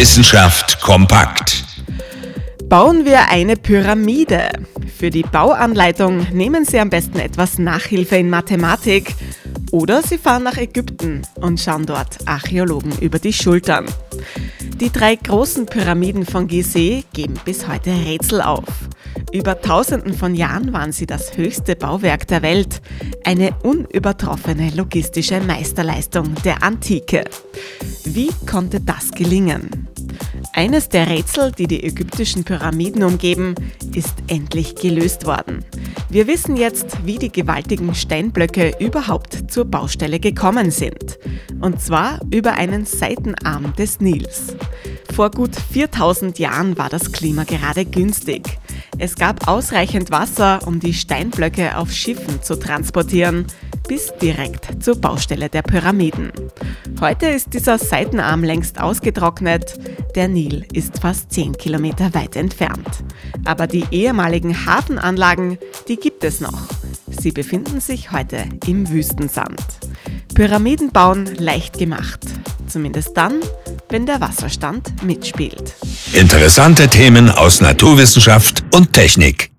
Wissenschaft kompakt. Bauen wir eine Pyramide. Für die Bauanleitung nehmen Sie am besten etwas Nachhilfe in Mathematik oder Sie fahren nach Ägypten und schauen dort Archäologen über die Schultern. Die drei großen Pyramiden von Gizeh geben bis heute Rätsel auf. Über Tausenden von Jahren waren sie das höchste Bauwerk der Welt, eine unübertroffene logistische Meisterleistung der Antike. Wie konnte das gelingen? Eines der Rätsel, die die ägyptischen Pyramiden umgeben, ist endlich gelöst worden. Wir wissen jetzt, wie die gewaltigen Steinblöcke überhaupt zur Baustelle gekommen sind. Und zwar über einen Seitenarm des Nils. Vor gut 4000 Jahren war das Klima gerade günstig. Es gab ausreichend Wasser, um die Steinblöcke auf Schiffen zu transportieren, bis direkt zur Baustelle der Pyramiden. Heute ist dieser Seitenarm längst ausgetrocknet, der Nil ist fast 10 Kilometer weit entfernt. Aber die ehemaligen Hafenanlagen, die gibt es noch. Sie befinden sich heute im Wüstensand. Pyramiden bauen leicht gemacht, zumindest dann, wenn der Wasserstand mitspielt. Interessante Themen aus Naturwissenschaft und Technik.